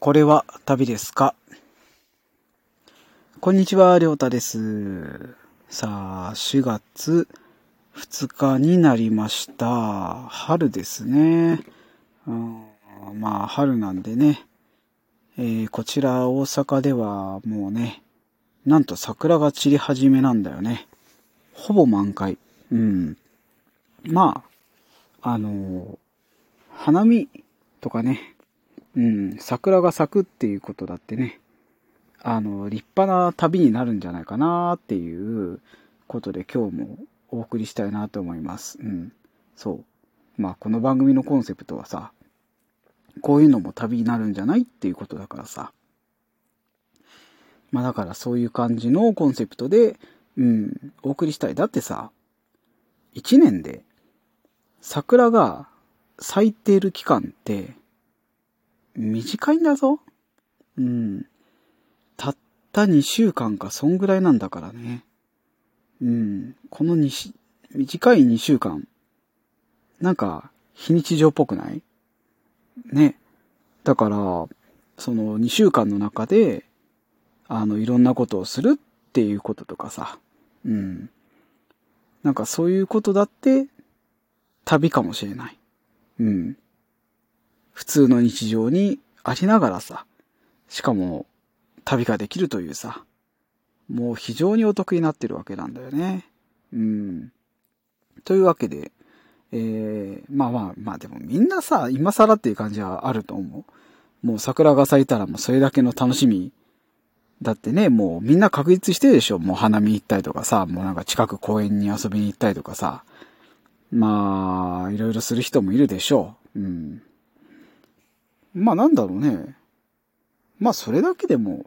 これは旅ですか？こんにちは、りょうたです。さあ、4月2日になりました。春ですね。うん、まあ、春なんでね。えーこちら大阪ではもうね、なんと桜が散り始めなんだよね。ほぼ満開。うん。まあ、あのー花見とかね、うん、桜が咲くっていうことだってね、あの、立派な旅になるんじゃないかなっていうことで今日もお送りしたいなと思います。うん。そう。まあ、この番組のコンセプトはさ、こういうのも旅になるんじゃないっていうことだからさ。まあだからそういう感じのコンセプトで、うん、お送りしたい。だってさ、一年で桜が咲いている期間って短いんだぞ。うん。たった2週間か、そんぐらいなんだからね。うん。この2し、短い2週間、なんか、非日常っぽくない？ね。だから、その2週間の中で、あの、いろんなことをするっていうこととかさ。うん。なんかそういうことだって、旅かもしれない。うん。普通の日常にありながらさ、しかも旅ができるというさ、もう非常にお得になってるわけなんだよね。うん。というわけで、えー、まあまあまあでもみんなさ、今更っていう感じはあると思う。もう桜が咲いたらもうそれだけの楽しみ。だってね、もうみんな確実してるでしょ。もう花見行ったりとかさ、もうなんか近く公園に遊びに行ったりとかさ。まあ、いろいろする人もいるでしょう。うん。まあなんだろうね。まあそれだけでも、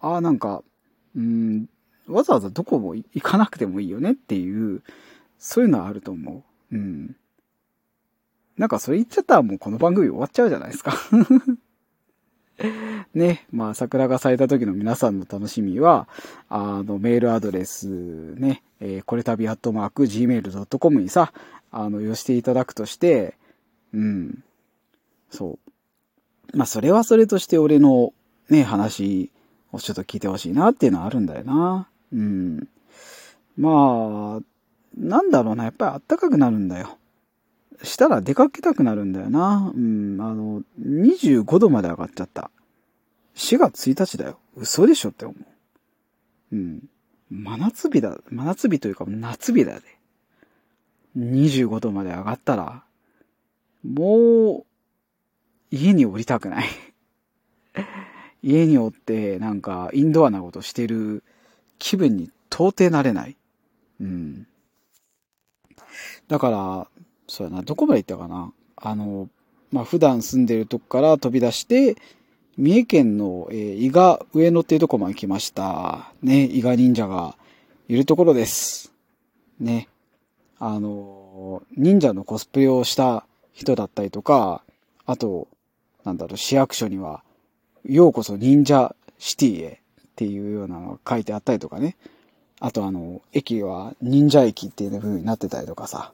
ああなんか、うん、わざわざどこも行かなくてもいいよねっていう、そういうのはあると思う。うん。なんかそれ言っちゃったらもうこの番組終わっちゃうじゃないですか。ね。まあ桜が咲いた時の皆さんの楽しみは、あのメールアドレスね、えーこれたびアットマーク gmail.com にさ、あの、寄していただくとして、うん。そう。まあ、それはそれとして俺のね、話をちょっと聞いてほしいなっていうのはあるんだよな。うん。まあ、なんだろうな、やっぱりあったかくなるんだよ。したら出かけたくなるんだよな。うん、あの、25度まで上がっちゃった。4月1日だよ。嘘でしょって思う。うん。真夏日だ。真夏日というか夏日だで。25度まで上がったら、もう、家に降りたくない。家におって、なんか、インドアなことしてる気分に到底なれない。うん。だから、そうやな、どこまで行ったかな。あの、まあ、普段住んでるとこから飛び出して、三重県の、えー伊賀上野っていうとこまで来ました。ね、伊賀忍者がいるところです。ね。あの、忍者のコスプレをした人だったりとか、あと、なんだろう、市役所には、ようこそ忍者シティへっていうようなのが書いてあったりとかね。あとあの、駅は忍者駅っていう風になってたりとかさ。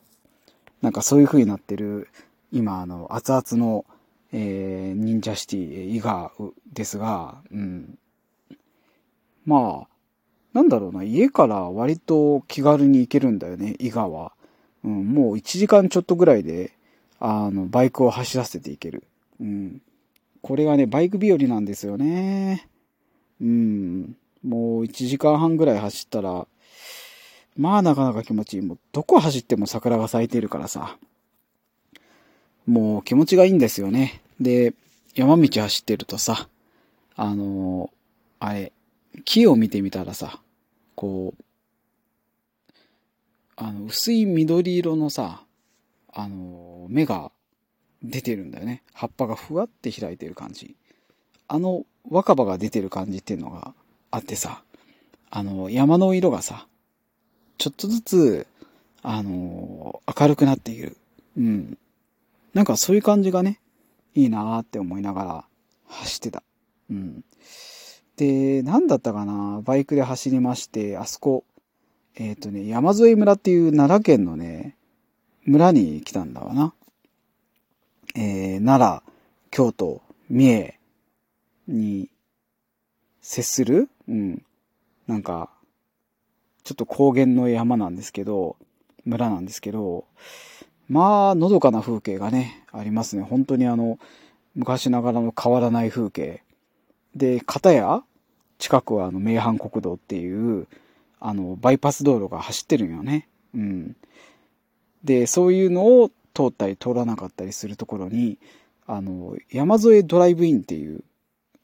なんかそういう風になってる、今あの、熱々の、えー、忍者シティ伊賀ですが、うん。まあ、なんだろうな、家から割と気軽に行けるんだよね、伊賀は。うん、もう1時間ちょっとぐらいで、あの、バイクを走らせていける。うん。これがね、バイク日和なんですよね。うん。もう1時間半ぐらい走ったら、まあなかなか気持ちいい。もうどこ走っても桜が咲いてるからさ。もう気持ちがいいんですよね。で、山道走ってるとさ、あのあれ、木を見てみたらさ、こう、あの、薄い緑色のさ、あの芽が出てるんだよね。葉っぱがふわって開いてる感じ。あの若葉が出てる感じっていうのがあってさ、あの山の色がさ、ちょっとずつ、あの明るくなっている。うん。なんかそういう感じがね、いいなーって思いながら走ってた。うん。で、なんだったかなバイクで走りまして、あそこ、えっ、とね、山添村っていう奈良県のね、村に来たんだわな。えー、奈良、京都、三重、に接する、うん。なんか、ちょっと高原の山なんですけど、村なんですけど、まあ、のどかな風景がね、ありますね。本当にあの、昔ながらの変わらない風景。で、片や、近くはあの、名阪国道っていう、あの、バイパス道路が走ってるんよね。うん。で、そういうのを通ったり通らなかったりするところに、あの、山添ドライブインっていう、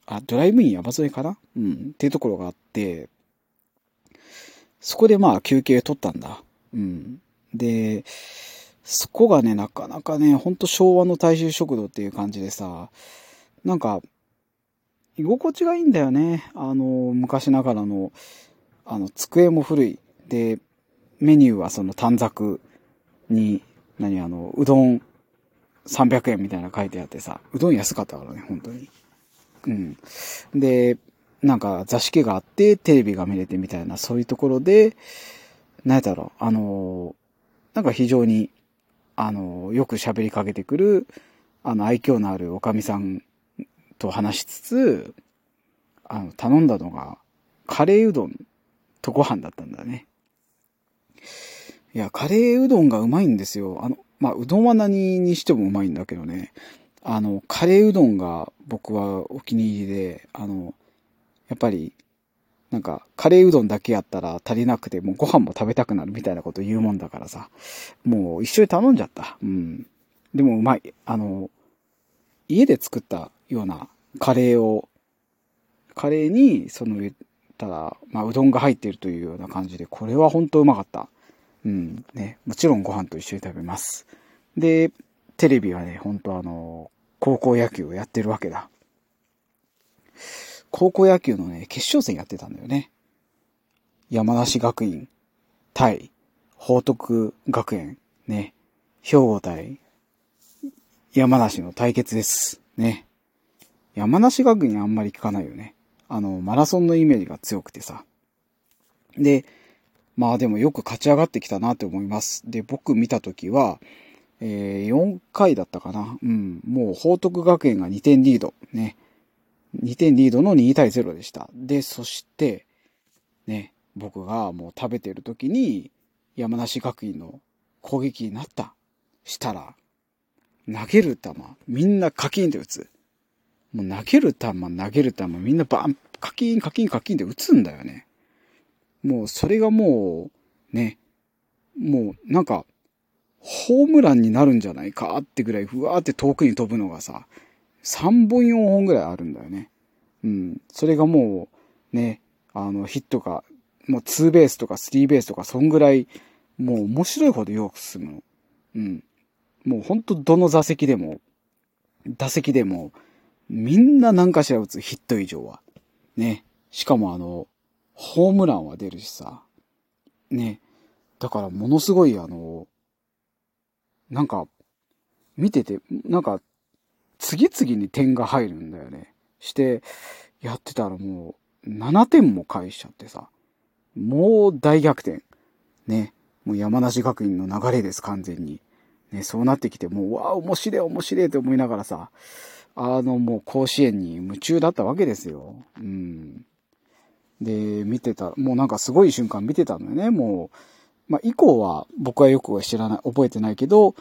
あ、ドライブイン山添かな？うん。っていうところがあって、そこでまあ休憩取ったんだ。うん。で、そこがね、なかなかね、ほんと昭和の大衆食堂っていう感じでさ、なんか、居心地がいいんだよね。あの、昔ながらの、あの、机も古い。で、メニューはその短冊に、何あの、うどん300円みたいな書いてあってさ、うどん安かったからね、本当に。うん。で、なんか座敷があって、テレビが見れてみたいな、そういうところで、なんやだろう、あの、なんか非常に、あの、よく喋りかけてくる、あの、愛嬌のあるおかみさんと話しつつ、あの、頼んだのが、カレーうどんとご飯だったんだね。いや、カレーうどんがうまいんですよ。あの、まあ、うどんは何にしてもうまいんだけどね。あの、カレーうどんが僕はお気に入りで、あの、やっぱり、なんか、カレーうどんだけやったら足りなくて、もうご飯も食べたくなるみたいなこと言うもんだからさ、もう一緒に頼んじゃった。うん。でもうまい。あの、家で作ったようなカレーを、カレーに、その言ったら、まあ、うどんが入っているというような感じで、これは本当うまかった。うん。ね。もちろんご飯と一緒に食べます。で、テレビはね、本当あの、高校野球をやってるわけだ。高校野球のね、決勝戦やってたんだよね。山梨学院対報徳学園ね。兵庫対山梨の対決です。ね。山梨学院あんまり聞かないよね。あの、マラソンのイメージが強くてさ。で、まあでもよく勝ち上がってきたなって思います。で、僕見たときは、えー、4回だったかな。うん。もう報徳学園が2点リード。ね。2点リードの2対0でした。で、そして、ね、僕がもう食べてる時に山梨学院の攻撃になった。したら、投げる球、みんなカキンって打つ。もう投げる球、投げる球、みんなバン、カキン、カキン、カキンって打つんだよね。もうそれがもう、ね、もうなんか、ホームランになるんじゃないかってぐらいふわーって遠くに飛ぶのがさ、3本4本ぐらいあるんだよね。うん。それがもう、ね、あの、ヒットが、もうツーベースとかスリーベースとか、そんぐらい、もう面白いほどよく進むの。うん。もうほんとどの座席でも、打席でも、みんな何かしら打つヒット以上は。ね。しかもあの、ホームランは出るしさ。ね。だからものすごいあの、なんか、見てて、なんか、次々に点が入るんだよね。して、やってたらもう、7点も返しちゃってさ。もう大逆転。ね。もう山梨学院の流れです、完全に。ね、そうなってきて、もう、わあ、面白い、面白いって思いながらさ、あの、もう甲子園に夢中だったわけですよ。うん。で、見てた、もうなんかすごい瞬間見てたのよね、もう。まあ、以降は僕はよくは知らない、覚えてないけど、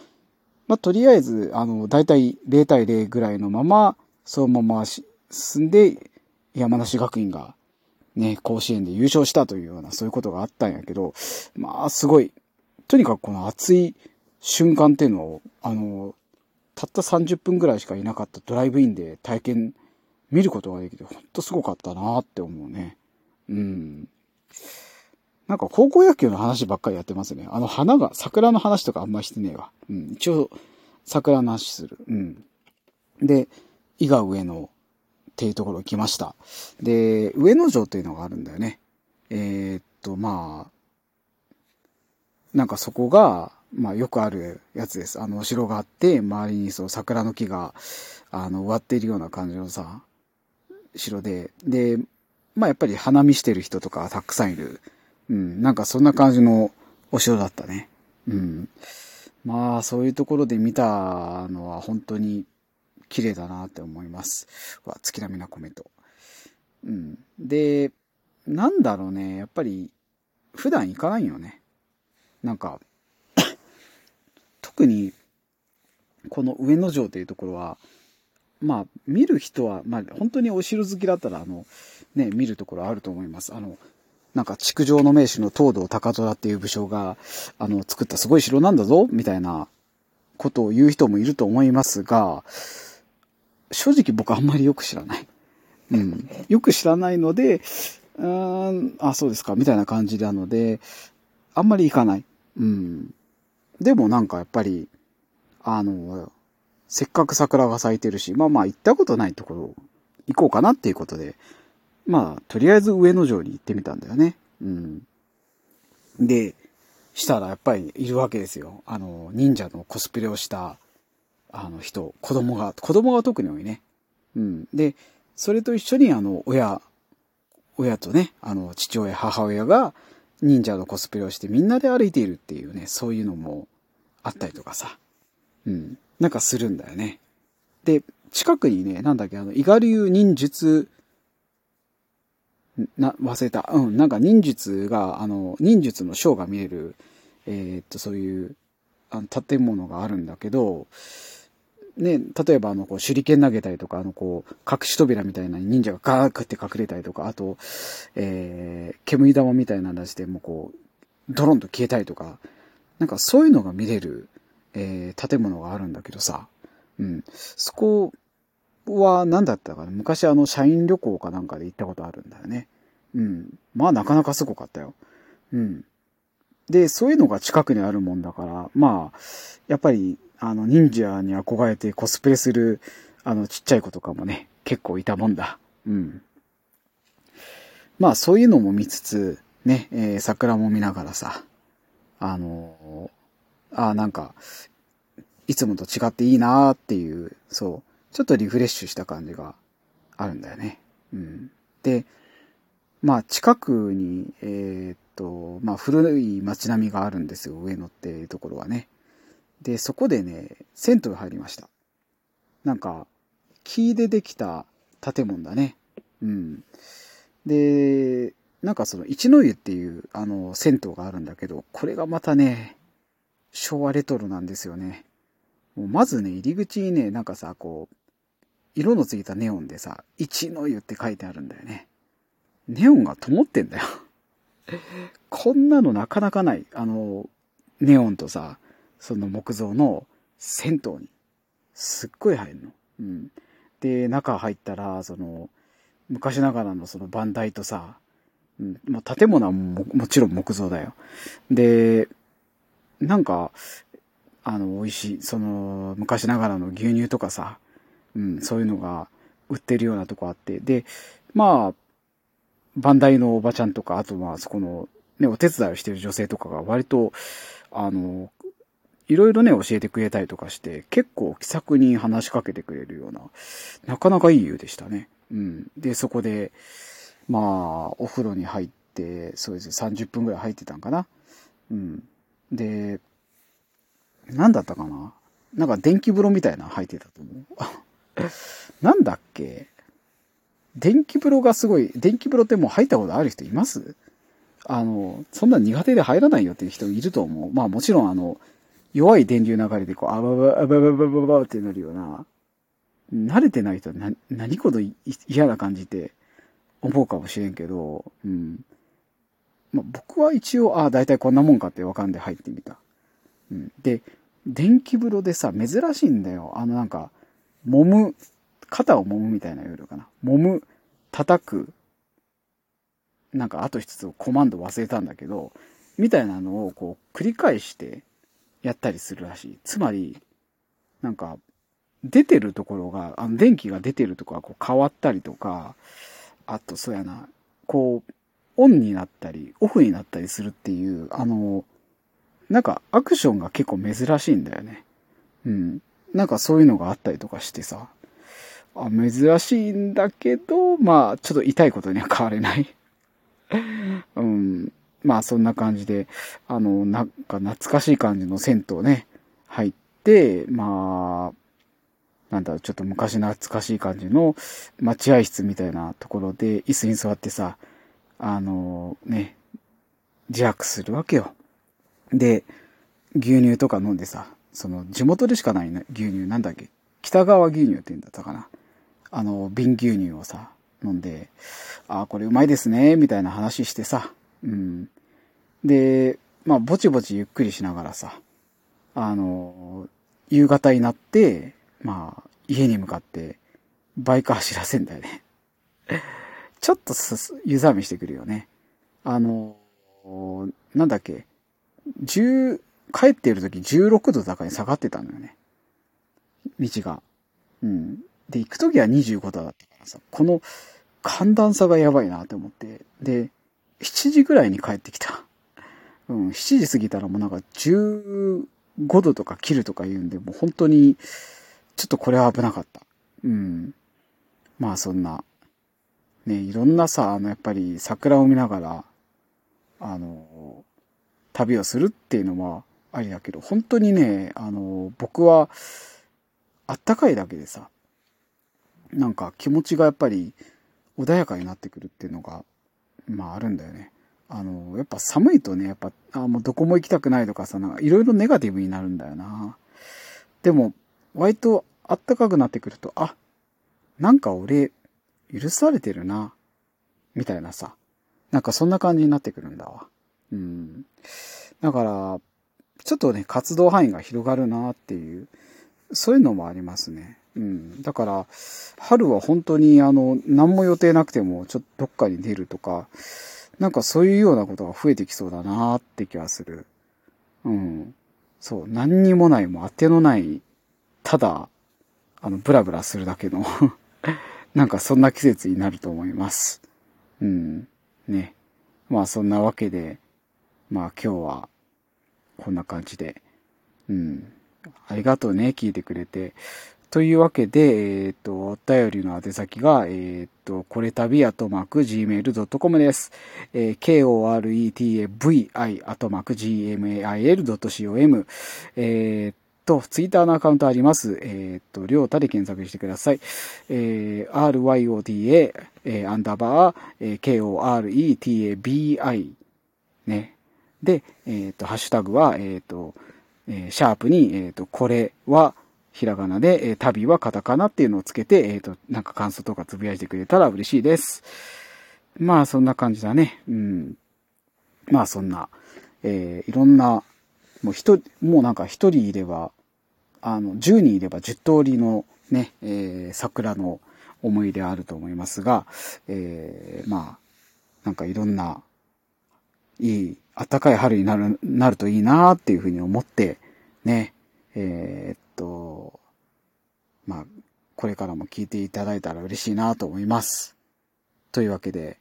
まあ、とりあえず、あの、だいたい0対0ぐらいのまま、そのまま進んで、山梨学院が、ね、甲子園で優勝したというような、そういうことがあったんやけど、まあ、すごい、とにかくこの熱い瞬間っていうのを、あの、たった30分ぐらいしかいなかったドライブインで体験見ることができて、ほんとすごかったなって思うね。うん。なんか高校野球の話ばっかりやってますね。あの花が、桜の話とかあんましてねえわ。うん。一応、桜の話する。うん。で、伊賀上野っていうところ来ました。で、上野城っていうのがあるんだよね。えー、っと、まあ、なんかそこが、まあよくあるやつです。あの、お城があって、周りにそう桜の木が、あの、植わっているような感じのさ、城で、で、まあやっぱり花見してる人とかたくさんいる。うん、なんかそんな感じのお城だったね。うん。まあそういうところで見たのは本当に綺麗だなって思います。わ、月並みなコメント。うん。で、なんだろうね、やっぱり、普段行かないよね。なんか、特に、この上野城というところは、まあ、見る人は、まあ、本当にお城好きだったら、あの、ね、見るところあると思います。あの、なんか、築城の名手の東堂高虎っていう武将が、あの、作ったすごい城なんだぞ、みたいなことを言う人もいると思いますが、正直僕あんまりよく知らない。うん。よく知らないので、うーん、あ、そうですか、みたいな感じなので、あんまり行かない。うん。でもなんかやっぱり、あの、せっかく桜が咲いてるし、まあまあ行ったことないところ行こうかなっていうことで、まあ、とりあえず上野城に行ってみたんだよね。うん。で、したらやっぱりいるわけですよ。あの、忍者のコスプレをした、あの人、子供が、子供が特に多いね。うん。で、それと一緒にあの、親、親とね、あの、父親、母親が忍者のコスプレをしてみんなで歩いているっていうね、そういうのもあったりとかさ。うん。なんかするんだよね。で、近くにね、なんだっけ、あの、伊賀流忍術な、忘れた。うん、なんか忍術が、あの、忍術のショーが見える、えー、っと、そういう、あの、建物があるんだけど、ね、例えばあの、こう、手裏剣投げたりとか、あの、こう、隠し扉みたいな忍者がガーッって隠れたりとか、あと、えー、煙玉みたいなの出して、もうこう、ドロンと消えたりとか、なんかそういうのが見れる、えー、建物があるんだけどさ、うん。そこは何だったかな？昔あの、社員旅行かなんかで行ったことあるんだよね。うん。まあなかなかすごかったよ。うん。で、そういうのが近くにあるもんだから、まあ、やっぱり、あの、忍者に憧れてコスプレする、あの、ちっちゃい子とかもね、結構いたもんだ。うん。まあ、そういうのも見つつ、ね、えー、桜も見ながらさ、あのー、あなんか、いつもと違っていいなーっていう、そう、ちょっとリフレッシュした感じがあるんだよね。うん。で、まあ近くに、えー、っと、まあ古い街並みがあるんですよ、上野っていうところはね。で、そこでね、銭湯入りました。なんか、木でできた建物だね。うん。で、なんかその一の湯っていうあの銭湯があるんだけど、これがまたね、昭和レトロなんですよね。もうまずね、入り口にね、なんかさ、こう、色のついたネオンでさ、一の湯って書いてあるんだよね。ネオンが灯ってんだよ こんなのなかなかない。あの、ネオンとさ、その木造の銭湯に、すっごい入るの。うん。で、中入ったら、その、昔ながらのその番台とさ、うん、まあ、建物はももちろん木造だよ。で、なんか、あの、美味しい、その、昔ながらの牛乳とかさ、うん、そういうのが売ってるようなとこあって、で、まあ、バンダイのおばちゃんとか、あとまあそこの、ね、お手伝いをしてる女性とかが割と、あの、いろいろね、教えてくれたりとかして、結構気さくに話しかけてくれるような、なかなかいい湯でしたね。うん。で、そこで、まあ、お風呂に入って、そうですね、30分ぐらい入ってたんかな。うん。で、なんだったかななんか電気風呂みたいな入ってたと思う。なんだっけ？電気風呂がすごい、電気風呂ってもう入ったことある人います？あの、そんな苦手で入らないよっていう人いると思う。まあもちろんあの、弱い電流流れでこう、あばば、ばばばばばってなるような、慣れてない人はな、何こと嫌な感じって思うかもしれんけど、うん。まあ僕は一応、ああ、だいたいこんなもんかってわかんで入ってみた。うん。で、電気風呂でさ、珍しいんだよ。あのなんか、揉む、肩を揉むみたいな夜かな。揉む、叩く、なんかあと一つコマンド忘れたんだけど、みたいなのをこう繰り返してやったりするらしい。つまり、なんか、出てるところが、あの電気が出てるところがこう変わったりとか、あとそうやな、こう、オンになったり、オフになったりするっていう、あの、なんかアクションが結構珍しいんだよね。うん。なんかそういうのがあったりとかしてさ、あ珍しいんだけど、まあ、ちょっと痛いことには変われない うん。まあ、そんな感じで、あの、なんか懐かしい感じの銭湯ね、入って、まあ、なんだろう、ちょっと昔懐かしい感じの待合室みたいなところで椅子に座ってさ、あのね、自白するわけよ。で、牛乳とか飲んでさ、その地元でしかない、ね、牛乳なんだっけ？北川牛乳って言うんだったかな。あの、瓶牛乳をさ、飲んで、ああ、これうまいですね、みたいな話してさ、うん。で、まあ、ぼちぼちゆっくりしながらさ、あの、夕方になって、まあ、家に向かって、バイク走らせんだよね。ちょっとす、湯冷めしてくるよね。あの、なんだっけ、10、帰っている時16度高に下がってたのよね。道が。うん。で、行く時は25度だったからさ、この寒暖差がやばいなって思って。で、7時ぐらいに帰ってきた。うん、7時過ぎたらもうなんか15度とか切るとか言うんで、もう本当に、ちょっとこれは危なかった。うん。まあそんな、ね、いろんなさ、あの、やっぱり桜を見ながら、あの、旅をするっていうのはありだけど、本当にね、あの、僕は、あったかいだけでさ、なんか気持ちがやっぱり穏やかになってくるっていうのが、まああるんだよね。あの、やっぱ寒いとね、やっぱ、あもうどこも行きたくないとかさ、なんかいろいろネガティブになるんだよな。でも、割とあったかくなってくると、あ、なんか俺、許されてるな、みたいなさ。なんかそんな感じになってくるんだわ。うん。だから、ちょっとね、活動範囲が広がるなっていう、そういうのもありますね。うん。だから、春は本当にあの、何も予定なくても、ちょっとどっかに出るとか、なんかそういうようなことが増えてきそうだなって気がする。うん。そう、何にもないもう当てのない、ただ、あの、ブラブラするだけの なんかそんな季節になると思います。うん。ね。まあそんなわけで、まあ今日は、こんな感じで。うん。ありがとうね、聞いてくれて。というわけで、えっ、ー、と、お便りの宛先が、えっ、ー、と、これたびアトマーク gmail.com です。えー、k-o-r-e-t-a-v-i アトマーク gmail.com えっ、と、ツイッターのアカウントあります。えっ、と、りょうたで検索してください。えー、ryota、えー、アンダーバー、えー、k-o-r-e-t-a-b-i ね。で、えっ、と、ハッシュタグは、えっ、と、えー、シャープに、えっ、と、これは、ひらがなで、えー、旅はカタカナっていうのをつけて、えっ、と、なんか感想とかつぶやいてくれたら嬉しいです。まあ、そんな感じだね。うん。まあ、そんな、え、いろんな、もう一、もうなんか一人いれば、あの、十人いれば十通りのね、え、桜の思い出あると思いますが、え、まあ、なんかいろんな、いい、暖かい春になる、なるといいなっていうふうに思って、ね、えー、っと、まあ、これからも聞いていただいたら嬉しいなと思います。というわけで、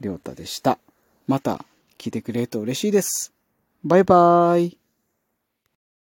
りょうたでした。また聞いてくれると嬉しいです。バイバーイ。